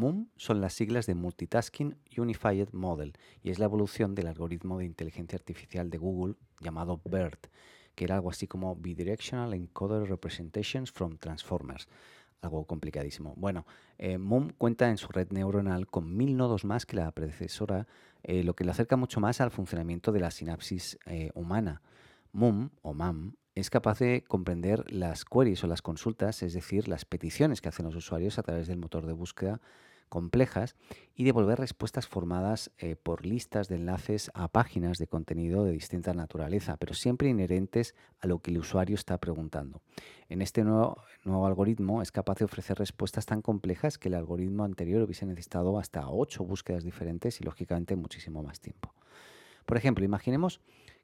MUM son las siglas de Multitasking Unified Model y es la evolución del algoritmo de inteligencia artificial de Google llamado BERT, que era algo así como Bidirectional Encoder Representations from Transformers. Algo complicadísimo. Bueno, eh, MUM cuenta en su red neuronal con mil nodos más que la predecesora, eh, lo que le acerca mucho más al funcionamiento de la sinapsis eh, humana. MUM o MAM es capaz de comprender las queries o las consultas, es decir, las peticiones que hacen los usuarios a través del motor de búsqueda complejas y devolver respuestas formadas eh, por listas de enlaces a páginas de contenido de distinta naturaleza, pero siempre inherentes a lo que el usuario está preguntando. En este nuevo, nuevo algoritmo es capaz de ofrecer respuestas tan complejas que el algoritmo anterior hubiese necesitado hasta ocho búsquedas diferentes y lógicamente muchísimo más tiempo. Por ejemplo, imaginemos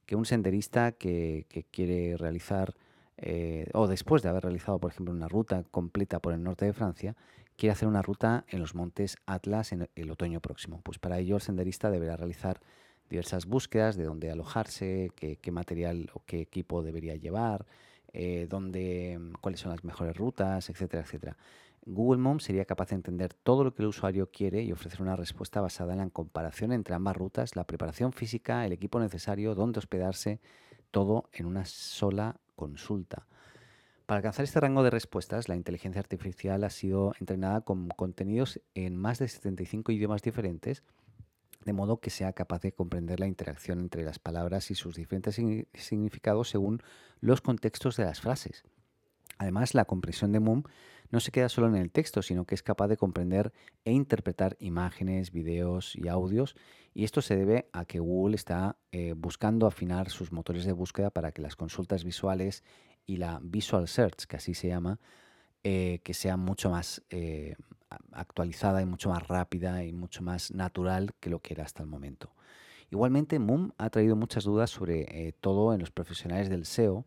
que un senderista que, quiere realizar, eh, o después de haber realizado, por ejemplo, una ruta completa por el norte de Francia, quiere hacer una ruta en los montes Atlas en el otoño próximo. Pues para ello el senderista deberá realizar diversas búsquedas de dónde alojarse, qué, material o qué equipo debería llevar, eh, dónde, cuáles son las mejores rutas, etcétera, etcétera. Google Mom sería capaz de entender todo lo que el usuario quiere y ofrecer una respuesta basada en la comparación entre ambas rutas, la preparación física, el equipo necesario, dónde hospedarse, todo en una sola consulta. Para alcanzar este rango de respuestas, la inteligencia artificial ha sido entrenada con contenidos en más de 75 idiomas diferentes, de modo que sea capaz de comprender la interacción entre las palabras y sus diferentes significados según los contextos de las frases. Además, la comprensión de Moom no se queda solo en el texto, sino que es capaz de comprender e interpretar imágenes, videos y audios. Y esto se debe a que Google está eh, buscando afinar sus motores de búsqueda para que las consultas visuales y la Visual Search, que así se llama, eh, que sea mucho más eh, actualizada y mucho más rápida y mucho más natural que lo que era hasta el momento. Igualmente, Moom ha traído muchas dudas sobre todo en los profesionales del SEO,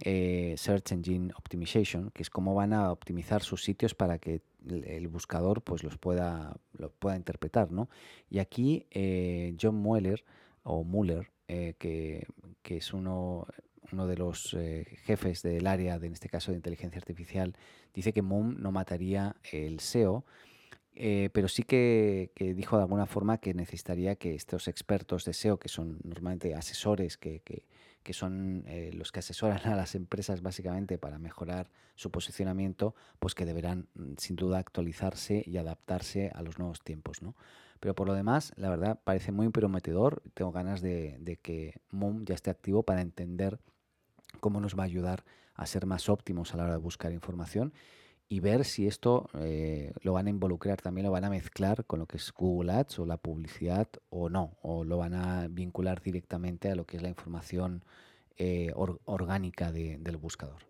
eh, Search Engine Optimization, que es cómo van a optimizar sus sitios para que el, buscador pues, los pueda, pueda interpretar. ¿no? Y aquí eh, John Mueller, o Mueller, eh, que, es uno, uno de los jefes del área, de, en este caso de inteligencia artificial, dice que Moom no mataría el SEO, pero sí que, dijo de alguna forma que necesitaría que estos expertos de SEO, que son normalmente asesores que, que son eh, los que asesoran a las empresas básicamente para mejorar su posicionamiento, pues que deberán mm, sin duda actualizarse y adaptarse a los nuevos tiempos. ¿no? Pero por lo demás, la verdad parece muy prometedor. Tengo ganas de, que MOOM ya esté activo para entender cómo nos va a ayudar a ser más óptimos a la hora de buscar información y ver si esto eh, lo van a involucrar, también lo van a mezclar con lo que es Google Ads o la publicidad o no, o lo van a vincular directamente a lo que es la información eh, orgánica del buscador.